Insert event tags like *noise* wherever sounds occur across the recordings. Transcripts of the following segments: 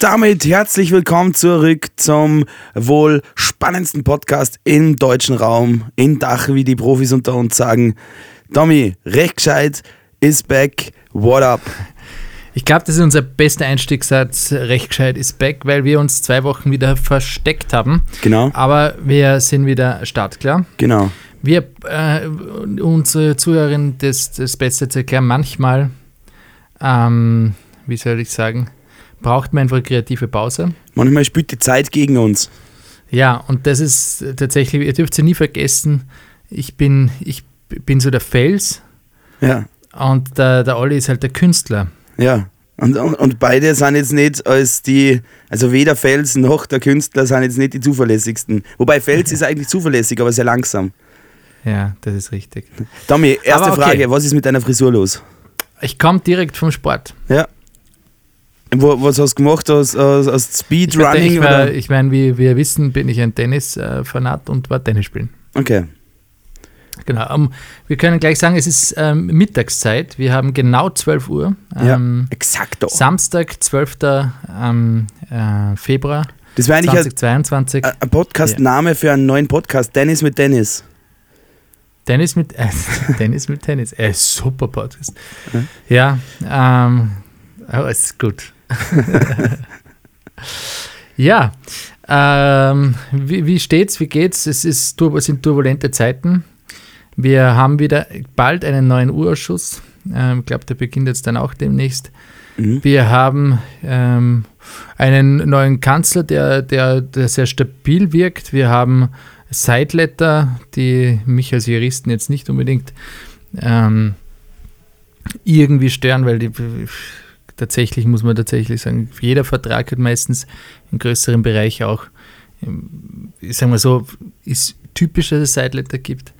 Und damit herzlich willkommen zurück zum wohl spannendsten Podcast im deutschen Raum, in Dach, wie die Profis unter uns sagen. Tommy, recht gescheit, is back, what up? Ich glaube, das ist unser bester Einstiegssatz. Recht gescheit ist back, weil wir uns zwei Wochen wieder versteckt haben. Genau. Aber wir sind wieder startklar. Genau. Wir, äh, unsere Zuhörerinnen, das, das Beste zu erklären, manchmal, ähm, wie soll ich sagen, braucht man einfach kreative Pause. Manchmal spielt die Zeit gegen uns. Ja, und das ist tatsächlich, ihr dürft sie nie vergessen, ich bin, ich bin so der Fels Ja. und der, der Olli ist halt der Künstler. Ja. Und, und, und beide sind jetzt nicht als die, also weder Fels noch der Künstler sind jetzt nicht die zuverlässigsten. Wobei Fels *laughs* ist eigentlich zuverlässig, aber sehr langsam. Ja, das ist richtig. Tommy, erste okay. Frage, was ist mit deiner Frisur los? Ich komme direkt vom Sport. Ja. Was hast du gemacht? Aus, aus, aus Speedrunning? ich, oder? ich meine, wie wir wissen, bin ich ein Tennis-Fanat und war Tennis spielen. Okay. Genau. Um, wir können gleich sagen, es ist ähm, Mittagszeit. Wir haben genau 12 Uhr. Ähm, ja, exakt. Samstag, 12. Ähm, äh, Februar Das wäre eigentlich ein, 2022. ein Podcast-Name für einen neuen Podcast. Dennis mit Dennis. Tennis mit äh, *laughs* Tennis mit Tennis. Äh, super Podcast. Ja, ähm, oh, es ist gut. *laughs* ja, ähm, wie, wie steht's? Wie geht's? Es ist, sind turbulente Zeiten. Wir haben wieder bald einen neuen Urausschuss. Ähm, Ich glaube, der beginnt jetzt dann auch demnächst. Mhm. Wir haben ähm, einen neuen Kanzler, der, der, der sehr stabil wirkt. Wir haben Sideletter, die mich als Juristen jetzt nicht unbedingt ähm, irgendwie stören, weil die, tatsächlich muss man tatsächlich sagen, jeder Vertrag hat meistens im größeren Bereich auch, ähm, ich sag mal so, ist typisch, dass es Sideletter gibt.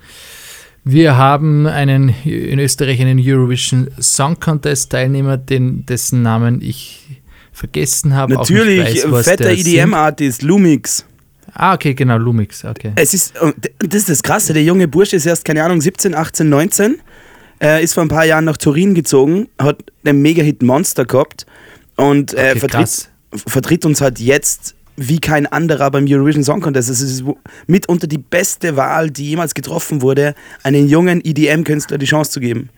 Wir haben einen in Österreich einen Eurovision Song Contest Teilnehmer, den, dessen Namen ich vergessen habe. Natürlich, weiß, fetter. EDM-Artist, Lumix. Ah, okay, genau, Lumix, okay. Es ist, das ist das Krasse, der junge Bursche ist erst, keine Ahnung, 17, 18, 19, äh, ist vor ein paar Jahren nach Turin gezogen, hat den Mega-Hit Monster gehabt und äh, Okay, vertritt, vertritt uns halt jetzt wie kein anderer beim Eurovision Song Contest. Es ist mitunter die beste Wahl, die jemals getroffen wurde, einen jungen EDM-Künstler die Chance zu geben.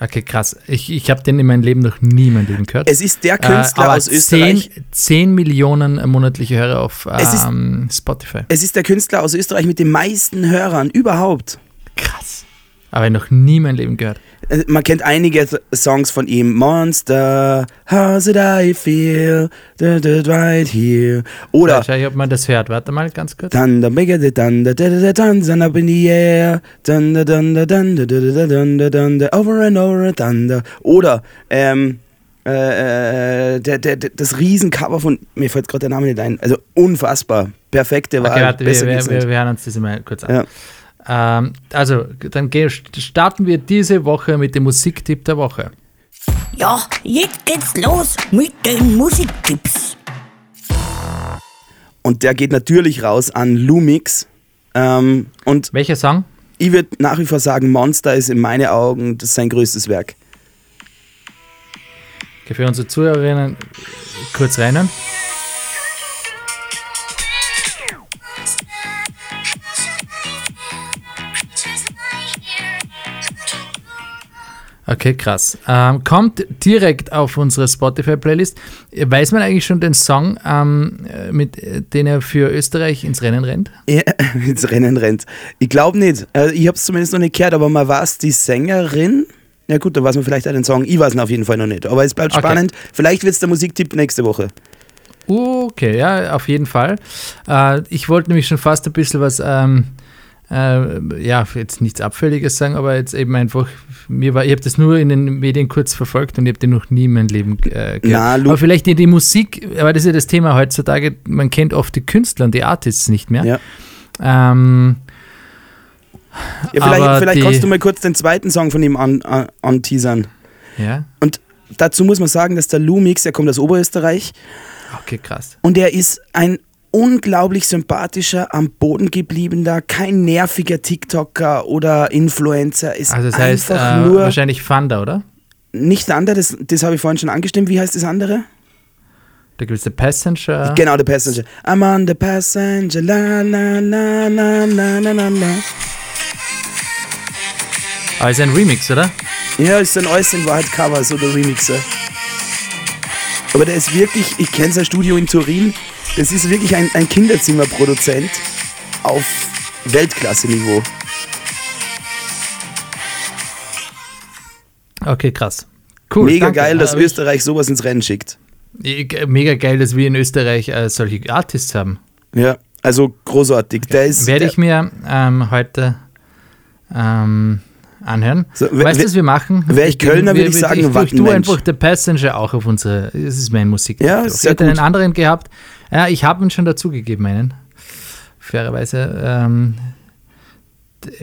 Okay, krass. Ich, ich habe den in meinem Leben noch nie in meinem Leben gehört. Es ist der Künstler Äh, aus Österreich. 10, 10 Millionen monatliche Hörer auf Es ist- ähm, Spotify. Es ist der Künstler aus Österreich mit den meisten Hörern überhaupt. Krass. Aber noch nie in meinem Leben gehört. Äh, Man kennt einige Songs von ihm. Monster, how's it I feel, da, da, right here. Oder ich, ob man das hört. Warte mal ganz kurz. Thunder, bigger the thunder, da, da, da, thunder up in the air, thunder, thunder, thunder, da, thunder, thunder, over and over, thunder. Oder ähm, äh, äh, der, der, das Riesencover von, mir fällt gerade der Name nicht ein, also unfassbar, perfekte Wahl, Okay, warte, wir, wir, wir, nicht. wir hören uns das mal kurz an. Ja. Ähm, also, dann starten wir diese Woche mit dem Musiktipp der Woche. Ja, jetzt geht's los mit den Musiktipps. Und der geht natürlich raus an Lumix. Ähm, und Welcher Song? ich würde nach wie vor sagen, Monster ist in meinen Augen das sein größtes Werk. Okay, für unsere Zuhörerinnen kurz rein. Okay, krass. Ähm, kommt direkt auf unsere Spotify-Playlist. Weiß man eigentlich schon den Song, ähm, äh, mit äh, den er für Österreich ins Rennen rennt? Ja, *laughs* ins Rennen rennt. Ich glaube nicht. Äh, Ich habe es zumindest noch nicht gehört, aber mal war es die Sängerin. Ja gut, da weiß man vielleicht auch den Song. Ich weiß ihn auf jeden Fall noch nicht. Aber es bleibt Okay. spannend. Vielleicht wird es der Musiktipp nächste Woche. Okay, ja, auf jeden Fall. Äh, ich wollte nämlich schon fast ein bisschen was, ähm, äh, ja, jetzt nichts Abfälliges sagen, aber jetzt eben einfach, mir war, ich habe das nur in den Medien kurz verfolgt und ich habe den noch nie in meinem Leben äh, gehört. Na, aber vielleicht die, die Musik, aber das ist ja das Thema heutzutage, man kennt oft die Künstler und die Artists nicht mehr. Ja. Ähm, Ja, vielleicht vielleicht die- kannst du mal kurz den zweiten Song von ihm an, an, anteasern. ja, Und dazu muss man sagen, dass der Lumix, der kommt aus Oberösterreich okay, krass. und er ist ein unglaublich sympathischer, am Boden gebliebener, kein nerviger TikToker oder Influencer. Ist also das heißt einfach äh, nur wahrscheinlich Fanda, oder? Nicht Thunder, das, das habe ich vorhin schon angestimmt. Wie heißt das andere? Da gibt es The Passenger. Genau, The Passenger. I'm on the passenger. La, la, la, la, la, la, la. la. Aber ist ein Remix, oder? Ja, ist ein äußerst in Wahrheit Cover, so der Remixer. Aber der ist wirklich, ich kenne sein Studio in Turin, das ist wirklich ein, ein Kinderzimmerproduzent auf Weltklasse-Niveau. Okay, krass. Cool. Mega danke. geil, dass Aber Österreich sowas ins Rennen schickt. ich- Mega geil, dass wir in Österreich äh, solche Artists haben. Ja, also großartig. Der ist, Werde ich mir ähm, heute ähm, anhören. So, weißt du, was wir machen? wär ich Kölner, Wir- würd ich sagen, ich, ich Wattenmensch. tue einfach The Passenger auch auf unsere, das ist mein Musik. Ja, ich hätte einen anderen gehabt. Ja, ich habe ihn schon dazugegeben, einen. Fairerweise ähm,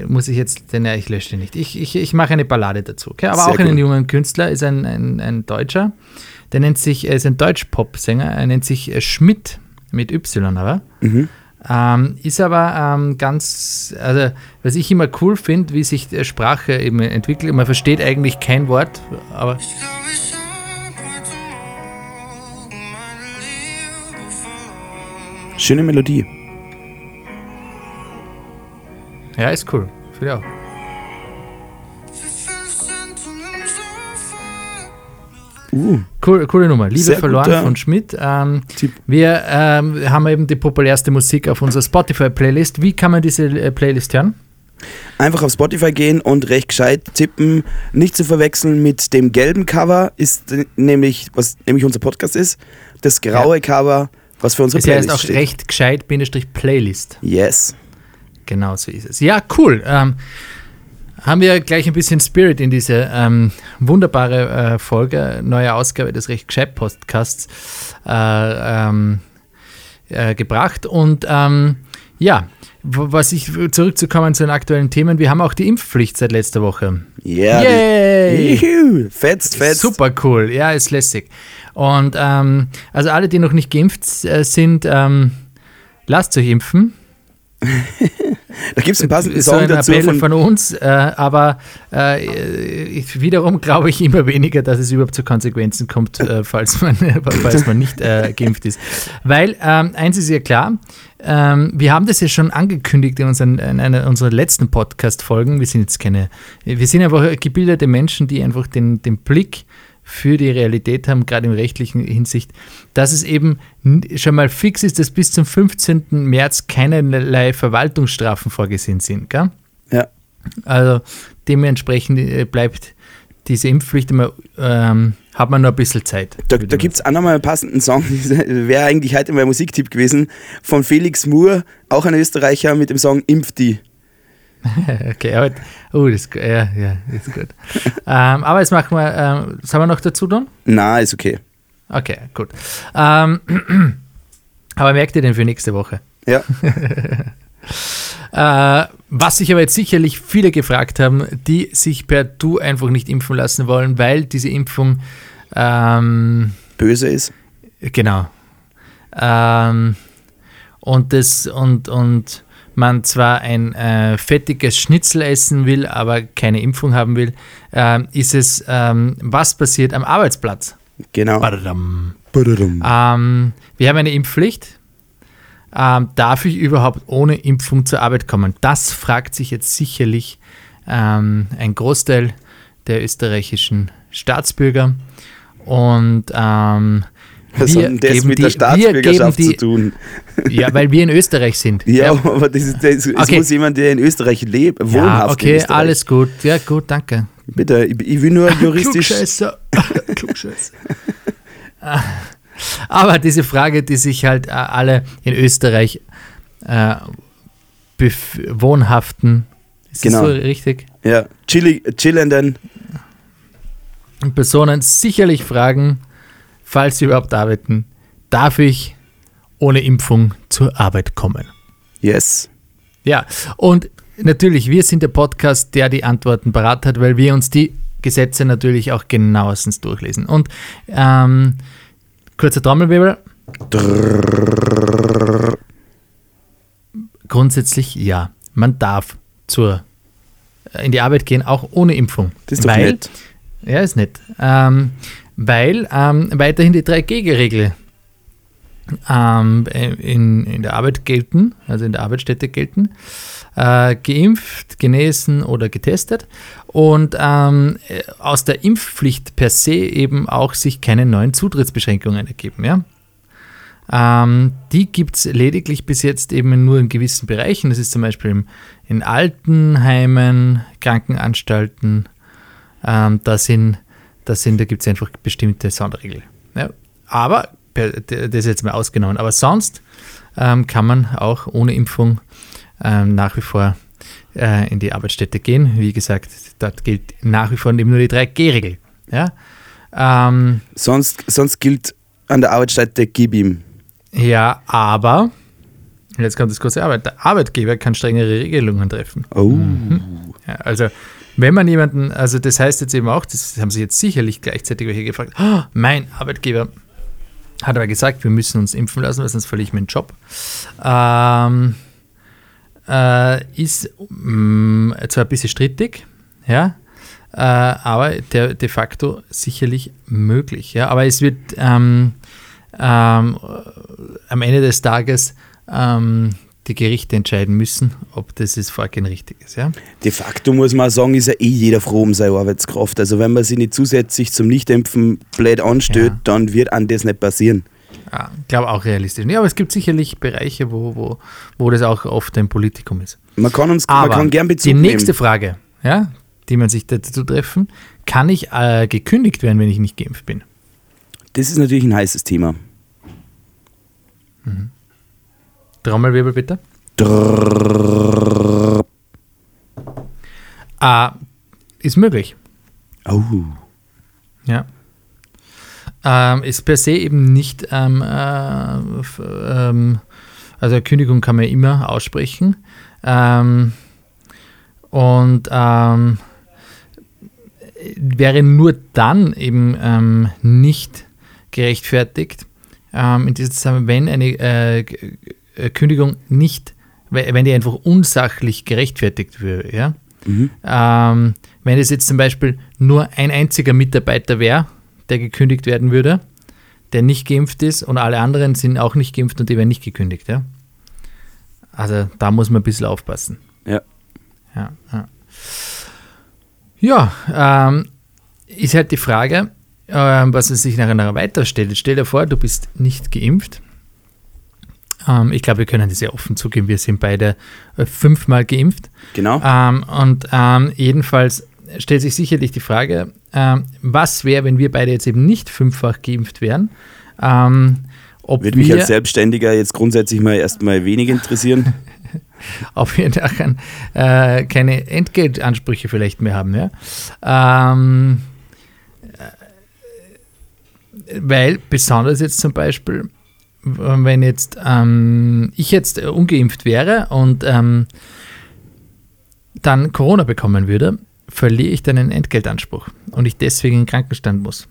muss ich jetzt, denn ja, ich lösche den nicht. Ich, ich, ich mache eine Ballade dazu. Okay? Aber Sehr auch einen gut. jungen Künstler, ist ein, ein, ein Deutscher. Der nennt sich, er ist ein Deutsch-Pop-Sänger, er nennt sich äh, Schmidt mit Y, aber. Mhm. Ähm, ist aber ähm, ganz, also was ich immer cool finde, wie sich die Sprache eben entwickelt. Man versteht eigentlich kein Wort, aber schöne Melodie. ja, ist cool. Finde ich auch. Uh, Cool, coole Nummer. Liebe verloren guter von Schmidt. Ähm, wir ähm, haben eben die populärste Musik auf unserer Spotify-Playlist. Wie kann man diese äh, Playlist hören? Einfach auf Spotify gehen und recht gescheit tippen. Nicht zu verwechseln mit dem gelben Cover, ist äh, nämlich, was nämlich unser Podcast ist. Das graue Cover, was für unsere Das heißt Playlist auch steht. recht gescheit Bindestrich Playlist. Yes. Genau so ist es. Ja, cool. Ähm, haben wir gleich ein bisschen Spirit in diese ähm, wunderbare äh, Folge, neue Ausgabe des Recht gescheit Podcasts äh, ähm, äh, gebracht. Und ähm, ja, was ich zurückzukommen zu den aktuellen Themen, wir haben auch die Impfpflicht seit letzter Woche. Ja. Yay! Juhu. Fetzt, fetzt. Super cool, ja, ist lässig. Und ähm, also alle, die noch nicht geimpft äh, sind, ähm, lasst euch impfen. *laughs* Da gibt es einen passenden so Song ein dazu von, von, uns, äh, aber äh, wiederum glaube ich immer weniger, dass es überhaupt zu Konsequenzen kommt, äh, falls, man, *laughs* falls man nicht äh, geimpft ist. Weil ähm, eins ist ja klar, ähm, wir haben das ja schon angekündigt in, unseren, in einer unserer letzten Podcast-Folgen. Wir sind jetzt keine, wir sind einfach gebildete Menschen, die einfach den, den Blick für die Realität haben, gerade im rechtlichen Hinsicht, dass es eben schon mal fix ist, dass bis zum 15. März keinerlei Verwaltungsstrafen vorgesehen sind. Gell? Ja. Also dementsprechend äh, bleibt diese Impfpflicht immer, ähm, hat man noch ein bisschen Zeit. Da, da gibt es auch nochmal einen passenden Song, *laughs* wäre eigentlich heute mein Musiktipp gewesen, von Felix Moore, auch ein Österreicher, mit dem Song Impf die. *laughs* Okay, aber, oh, das, ist gu- ja, ja, das ist gut. ähm, aber jetzt machen wir, ähm, sollen wir noch dazu tun? Na, ist okay. Okay, gut. Ähm, *clears throat* aber merkt ihr denn für nächste Woche? Ja. *laughs* Äh, was sich aber jetzt sicherlich viele gefragt haben, die sich per Du einfach nicht impfen lassen wollen, weil diese Impfung, ähm, Böse ist. genau, ähm, und, das, und, und man zwar ein äh, fettiges Schnitzel essen will, aber keine Impfung haben will, ähm, ist es, ähm, was passiert am Arbeitsplatz? Genau. Badadam. Badadum. Ähm, wir haben eine Impfpflicht. Ähm, darf ich überhaupt ohne Impfung zur Arbeit kommen? Das fragt sich jetzt sicherlich ähm, ein Großteil der österreichischen Staatsbürger. Und ähm, Was wir hat denn das mit die- der Staatsbürgerschaft geben zu die- tun? Ja, weil wir in Österreich sind. Ja, aber das, ist, das, es Okay. muss jemand, der in Österreich lebt, Ja, wohnhaft in okay, Österreich. alles gut. Ja, gut, danke. Bitte, ich, ich will nur *laughs* juristisch. Klugscheißer. *laughs* Klugscheißer. Aber diese Frage, die sich halt äh, alle in Österreich äh, wohnhaften, ist Genau. das so richtig? Ja, chillenden. Personen sicherlich fragen, falls sie überhaupt arbeiten, darf ich ohne Impfung zur Arbeit kommen? Yes. Ja, und natürlich, wir sind der Podcast, der die Antworten parat hat, weil wir uns die Gesetze natürlich auch genauestens durchlesen. Und ähm, kurzer Trommelwirbel. Grundsätzlich ja, man darf zur, in die Arbeit gehen, auch ohne Impfung. Das ist weil, nett. Ja, ist nett. Ähm, weil ähm, weiterhin die 3G-Regel ähm, in, in der Arbeit gelten, also in der Arbeitsstätte gelten, äh, geimpft, genesen oder getestet und ähm, aus der Impfpflicht per se eben auch sich keine neuen Zutrittsbeschränkungen ergeben. Ja? Ähm, die gibt es lediglich bis jetzt eben nur in gewissen Bereichen. Das ist zum Beispiel im, in Altenheimen, Krankenanstalten. Ähm, da sind, da, sind, da gibt es einfach bestimmte Sonderregeln. Ja? Aber, das ist jetzt mal ausgenommen, aber sonst ähm, kann man auch ohne Impfung ähm, nach wie vor äh, in die Arbeitsstätte gehen. Wie gesagt, dort gilt nach wie vor eben nur die 3G-Regel. Ja? Ähm, sonst, sonst gilt an der Arbeitsstätte gib ihm. Ja, aber, jetzt kommt das große Arbeit, der Arbeitgeber kann strengere Regelungen treffen. Oh. Mhm. Ja, also, wenn man jemanden, also das heißt jetzt eben auch, das haben Sie jetzt sicherlich gleichzeitig welche gefragt, oh, mein Arbeitgeber hat aber gesagt, wir müssen uns impfen lassen, weil sonst verliere ich meinen Job. Ähm, äh, ist mh, mm, zwar ein bisschen strittig, ja, äh, aber der, de facto sicherlich möglich. Ja, aber es wird ähm, ähm, am Ende des Tages ähm, die Gerichte entscheiden müssen, ob das das Vorgehen richtig ist. Ja? De facto muss man sagen, ist ja eh jeder froh um seine Arbeitskraft. Also wenn man sich nicht zusätzlich zum Nichtimpfen blöd anstellt, ja. dann wird an das nicht passieren. Ja, ich glaube auch realistisch. Ja, aber es gibt sicherlich Bereiche, wo, wo, wo das auch oft ein Politikum ist. Man kann uns aber man kann gern Bezug Die nächste nehmen. Frage, ja, die man sich dazu treffen, kann ich äh, gekündigt werden, wenn ich nicht geimpft bin? Das ist natürlich ein heißes Thema. Mhm. Trommelwirbel bitte. Drrr. Ah, ist möglich. Oh. Ja. Ähm, ist per se eben nicht, ähm, äh, ähm, also Kündigung kann man immer aussprechen. Und wäre nur dann eben nicht gerechtfertigt, in diesem Zusammenhang, wenn eine äh Kündigung nicht, wenn die einfach unsachlich gerechtfertigt wäre. Ja? Mhm. Ähm, wenn es jetzt zum Beispiel nur ein einziger Mitarbeiter wäre, der gekündigt werden würde, der nicht geimpft ist und alle anderen sind auch nicht geimpft und die werden nicht gekündigt. Ja? Also da muss man ein bisschen aufpassen. Ja. Ja, ja. ja ähm, ist halt die Frage, ähm, was es sich nachher weiterstellt. Stell dir vor, du bist nicht geimpft. Ähm, ich glaube, wir können das sehr offen zugeben. Wir sind beide äh, fünfmal geimpft. Genau. Ähm, und ähm, jedenfalls stellt sich sicherlich die Frage, ähm, was wäre, wenn wir beide jetzt eben nicht fünffach geimpft wären? Ähm, ob Würde mich als Selbstständiger jetzt grundsätzlich mal erstmal wenig interessieren. *laughs* ob wir nachher äh, keine Entgeltansprüche vielleicht mehr haben. Ja? Ähm, weil besonders jetzt zum Beispiel, wenn jetzt ähm, ich jetzt ungeimpft wäre und ähm, dann Corona bekommen würde, verliere ich dann einen Entgeltanspruch und ich deswegen in den Krankenstand muss.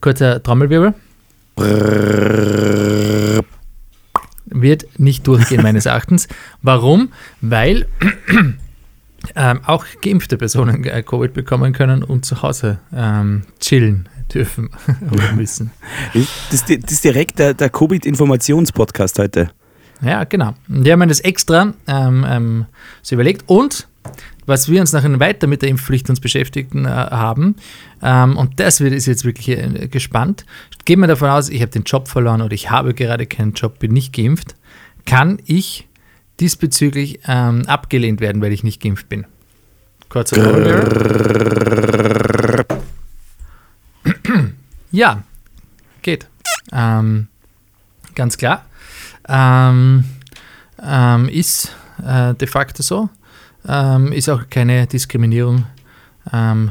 Kurzer Trommelwirbel. Wird nicht durchgehen, meines Erachtens. Warum? Weil ähm, auch geimpfte Personen äh, Covid bekommen können und zu Hause ähm, chillen dürfen *laughs* oder müssen. Das, das ist direkt der, der Covid-Informationspodcast heute. Ja, genau. Die haben das extra ähm, ähm, so überlegt. Und was wir uns nachher weiter mit der Impfpflicht uns beschäftigten äh, haben, ähm, und das wird ist jetzt wirklich äh, gespannt. Gehen wir davon aus, ich habe den Job verloren oder ich habe gerade keinen Job, bin nicht geimpft, kann ich diesbezüglich ähm, abgelehnt werden, weil ich nicht geimpft bin. Kurzer Ja, geht. Ähm, ganz klar. Ähm, ähm, ist äh, de facto so. Ähm, ist auch keine Diskriminierung, ähm,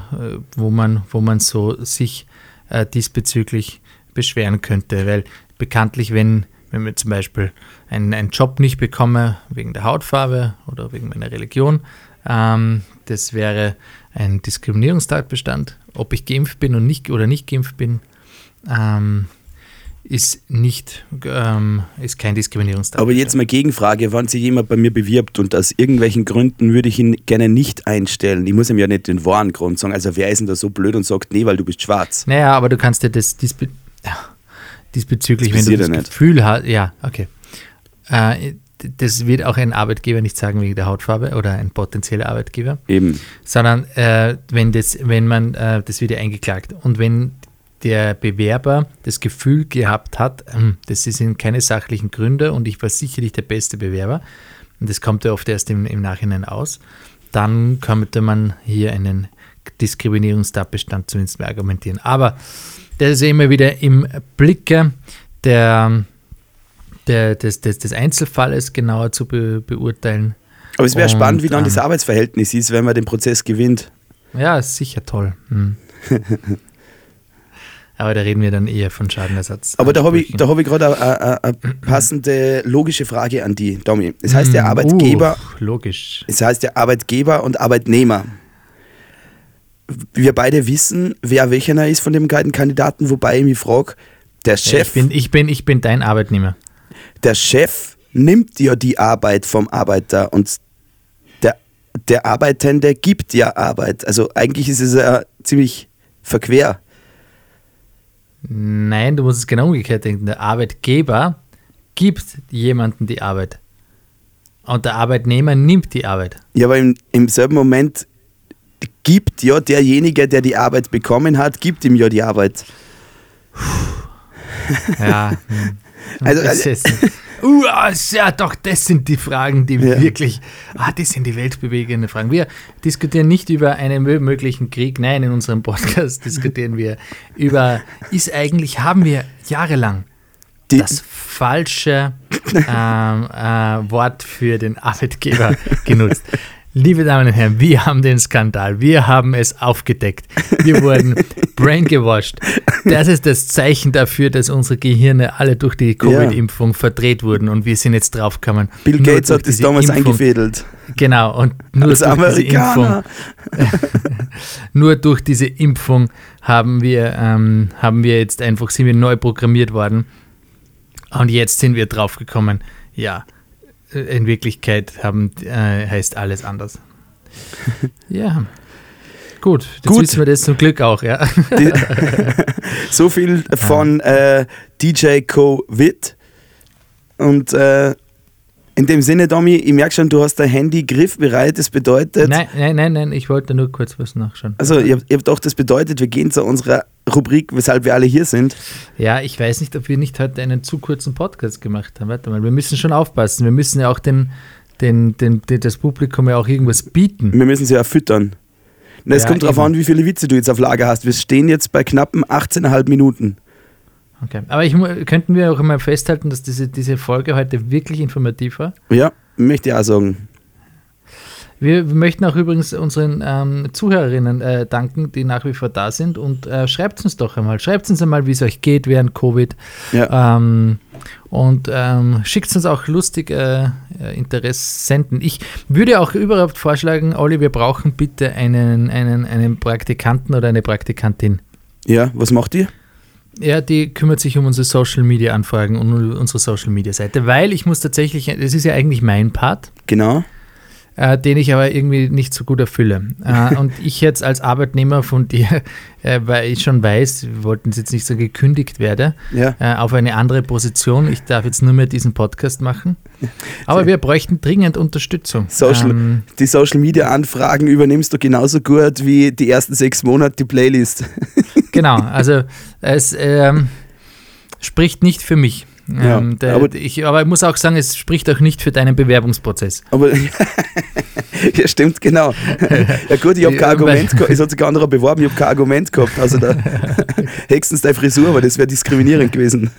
wo, man, wo man so sich äh, diesbezüglich beschweren könnte. Weil bekanntlich, wenn, wenn wir zum Beispiel einen, einen Job nicht bekomme wegen der Hautfarbe oder wegen meiner Religion, ähm, das wäre ein Diskriminierungstatbestand. Ob ich geimpft bin und nicht oder nicht geimpft bin, ähm, ist nicht, ähm, ist kein Diskriminierungstatbestand. Aber jetzt mal Gegenfrage, wenn sich jemand bei mir bewirbt und aus irgendwelchen Gründen würde ich ihn gerne nicht einstellen, ich muss ihm ja nicht den wahren Grund sagen, also wer ist denn da so blöd und sagt, nee, weil du bist schwarz? Naja, aber du kannst dir das, diesbezüglich, Das wenn du das. Gefühl hast, ja, okay. Äh, das wird auch ein Arbeitgeber nicht sagen wegen der Hautfarbe oder ein potenzieller Arbeitgeber, Eben. sondern äh, wenn das, wenn man, äh, das wird ja eingeklagt und wenn der Bewerber das Gefühl gehabt hat, hm, das sind keine sachlichen Gründe und ich war sicherlich der beste Bewerber, und das kommt ja oft erst im, im Nachhinein aus, dann könnte man hier einen Diskriminierungstatbestand zumindest mehr argumentieren. Aber das ist immer wieder im Blicke der, der, des, des, des Einzelfalles genauer zu be, beurteilen. Aber es wäre spannend, wie dann ähm, das Arbeitsverhältnis ist, wenn man den Prozess gewinnt. Ja, ist sicher toll. Hm. *laughs* Aber da reden wir dann eher von Schadenersatz. Aber da habe ich, da hab ich gerade eine- passende logische Frage an die, Domi. Es heißt ja Hm, Arbeitgeber, uh, logisch. es heißt ja Arbeitgeber und Arbeitnehmer. Wir beide wissen, wer welcher ist von dem beiden Kandidaten, wobei ich mich frage, der Ja, Chef, ich, bin, ich, bin, ich bin dein Arbeitnehmer. Der Chef nimmt ja die Arbeit vom Arbeiter und der, der Arbeitende gibt ja Arbeit. Also eigentlich ist es ja ziemlich verquer. Nein, du musst es genau umgekehrt denken. Der Arbeitgeber gibt jemandem die Arbeit. Und der Arbeitnehmer nimmt die Arbeit. Ja, aber im, im selben Moment gibt ja derjenige, der die Arbeit bekommen hat, gibt ihm ja die Arbeit. Ja. *laughs* Also- also- *laughs* uh, ja, doch, das sind die Fragen, die Ja. wirklich, ah, das sind die weltbewegenden Fragen. Wir diskutieren nicht über einen mö- möglichen Krieg, nein, in unserem Podcast *laughs* diskutieren wir über, ist eigentlich, haben wir jahrelang Die, das falsche ähm, äh, Wort für den Arbeitgeber *laughs* genutzt. Liebe Damen und Herren, wir haben den Skandal, wir haben es aufgedeckt, wir *laughs* wurden braingewashed. Das ist das Zeichen dafür, dass unsere Gehirne alle durch die Covid-Impfung verdreht wurden und wir sind jetzt draufgekommen. Bill Gates hat das damals Impfung- eingefädelt. Genau, und nur Als durch diese Impfung Amerikaner. *laughs* nur durch diese Impfung haben wir, ähm, haben wir jetzt einfach, sind wir neu programmiert worden. Und jetzt sind wir draufgekommen, ja, in Wirklichkeit haben, äh, heißt alles anders. *laughs* ja. Gut, jetzt Gut. wissen wir das zum Glück auch, ja. *laughs* So viel von äh, DJ Covid. Und äh, in dem Sinne, Domi, ich merke schon, du hast dein Handy griffbereit. Das bedeutet, Nein, nein, nein, nein, ich wollte nur kurz was nachschauen. also ihr, ihr habt doch, das bedeutet, wir gehen zu unserer Rubrik, weshalb wir alle hier sind. Ja, ich weiß nicht, ob wir nicht heute einen zu kurzen Podcast gemacht haben. Warte mal, wir müssen schon aufpassen. Wir müssen ja auch den, den, den, den, das Publikum ja auch irgendwas bieten. Wir müssen sie ja füttern. Na, es Ja, kommt darauf an, wie viele Witze du jetzt auf Lager hast. Wir stehen jetzt bei knappen 18,5 Minuten. Okay. Aber ich, könnten wir auch mal festhalten, dass diese, diese Folge heute wirklich informativ war? Ja, möchte ich auch sagen. Wir möchten auch übrigens unseren ähm, Zuhörerinnen äh, danken, die nach wie vor da sind. Und äh, schreibt uns doch einmal. Schreibt uns einmal, wie es euch geht während Covid. Ja. Ähm, und ähm, schickt uns auch lustige äh, Interessenten. Ich würde auch überhaupt vorschlagen, Olli, wir brauchen bitte einen, einen, einen Praktikanten oder eine Praktikantin. Ja, was macht ihr? Ja, die kümmert sich um unsere Social Media Anfragen und unsere Social Media Seite, weil ich muss tatsächlich, das ist ja eigentlich mein Part, Genau. Äh, den ich aber irgendwie nicht so gut erfülle. Äh, *laughs* und ich jetzt als Arbeitnehmer von dir, äh, weil ich schon weiß, wir wollten es jetzt nicht so gekündigt werde, Ja. äh, auf eine andere Position. Ich darf jetzt nur mehr diesen Podcast machen. *laughs* Aber wir bräuchten dringend Unterstützung. Social, Ähm, die Social Media Anfragen übernimmst du genauso gut wie die ersten sechs Monate die Playlist. *laughs* genau, also es ähm, spricht nicht für mich. Ja, Ähm, der, aber- ich, aber ich muss auch sagen, es spricht auch nicht für deinen Bewerbungsprozess. Aber *laughs* ja, stimmt, genau. Ja gut, ich habe kein Ja, Argument gehabt. Es hat sich ein anderer beworben, ich habe kein Argument gehabt. Also da *laughs* höchstens deine Frisur, aber das wäre diskriminierend gewesen.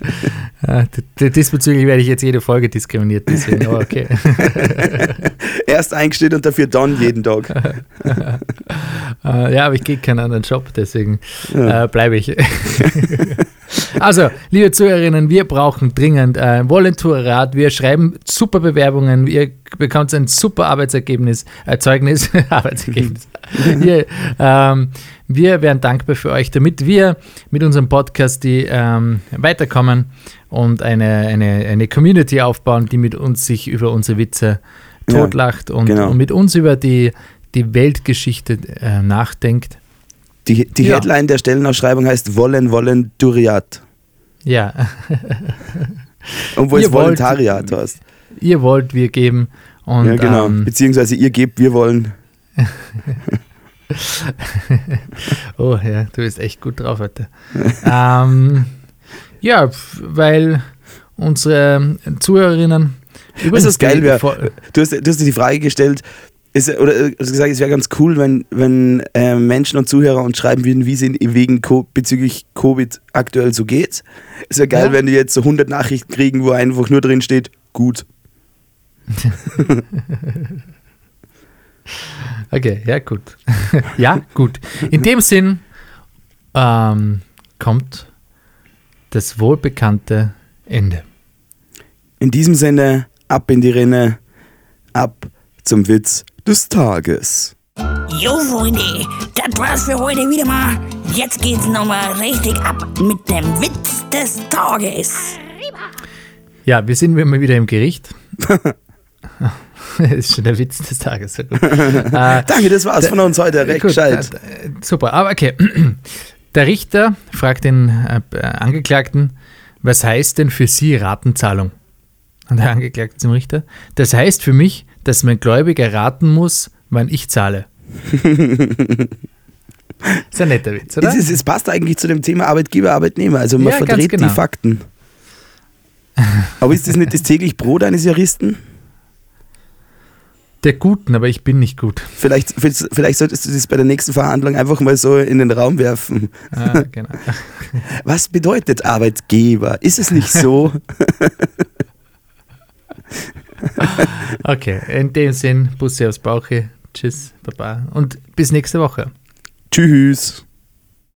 D- d- diesbezüglich werde ich jetzt jede Folge diskriminiert, deswegen, aber okay. *laughs* Erst eingestellt und dafür dann jeden Tag. Äh, ja, aber ich gehe keinen anderen Job, deswegen Ja. äh, bleibe ich. also, liebe Zuhörerinnen, wir brauchen dringend äh, Volonturat. Wir schreiben super Bewerbungen. Ihr bekommt ein super Arbeitsergebnis, äh, Zeugnis, *laughs* Arbeitsergebnis. wir, ähm, wir wären dankbar für euch, damit wir mit unserem Podcast die ähm, weiterkommen und eine, eine, eine Community aufbauen, die mit uns sich über unsere Witze Ja, totlacht und, genau. und mit uns über die, die Weltgeschichte äh, nachdenkt. Die, die Ja. Headline der Stellenausschreibung heißt Wollen, Wollen, Duriat. Ja. *laughs* Und wo Ihr es wollt- Volontariat hast. Ihr wollt, wir geben. Und, Ja, genau. ähm, Beziehungsweise ihr gebt, wir wollen. *laughs* oh ja, du bist echt gut drauf heute. *laughs* ähm, ja, weil unsere Zuhörerinnen. Du, was geil vor- Du hast, du hast dir die Frage gestellt, ist, oder hast gesagt, es wäre ganz cool, wenn, wenn äh, Menschen und Zuhörer uns schreiben würden, wie es ihnen wegen Co bezüglich Covid aktuell so geht. Es wäre geil, Ja. wenn die jetzt so 100 Nachrichten kriegen, wo einfach nur drin steht, gut. *laughs* Okay, ja, gut. *laughs* ja, gut. In dem Sinn ähm, kommt das wohlbekannte Ende. In diesem Sinne, ab in die Rinne, ab zum Witz des Tages. Jo, Freunde, das war's für heute wieder mal. Jetzt geht's nochmal richtig ab mit dem Witz des Tages. Ja, wir sind immer wieder im Gericht. das *laughs* ist schon der Witz des Tages. *laughs* Äh, Danke, das war's von uns heute. Recht Gut, äh, äh, super, aber okay. *clears throat* Der Richter fragt den äh, äh, Angeklagten, was heißt denn für Sie Ratenzahlung? Und der Angeklagte zum Richter, das heißt für mich, dass mein Gläubiger raten muss, wann ich zahle. *laughs* ist ein netter Witz, oder? Es, ist, es passt eigentlich zu dem Thema Arbeitgeber, Arbeitnehmer. Also man Ja, verdreht genau. die Fakten. Aber ist das nicht das täglich Brot eines Juristen? Der Guten, aber ich bin nicht gut. Vielleicht, vielleicht solltest du das bei der nächsten Verhandlung einfach mal so in den Raum werfen. Ah, genau. *laughs* Was bedeutet Arbeitgeber? Ist es nicht so? *laughs* *laughs* Okay, in dem Sinn, Busse aufs Bauche. Tschüss, Baba. Und bis nächste Woche. Tschüss.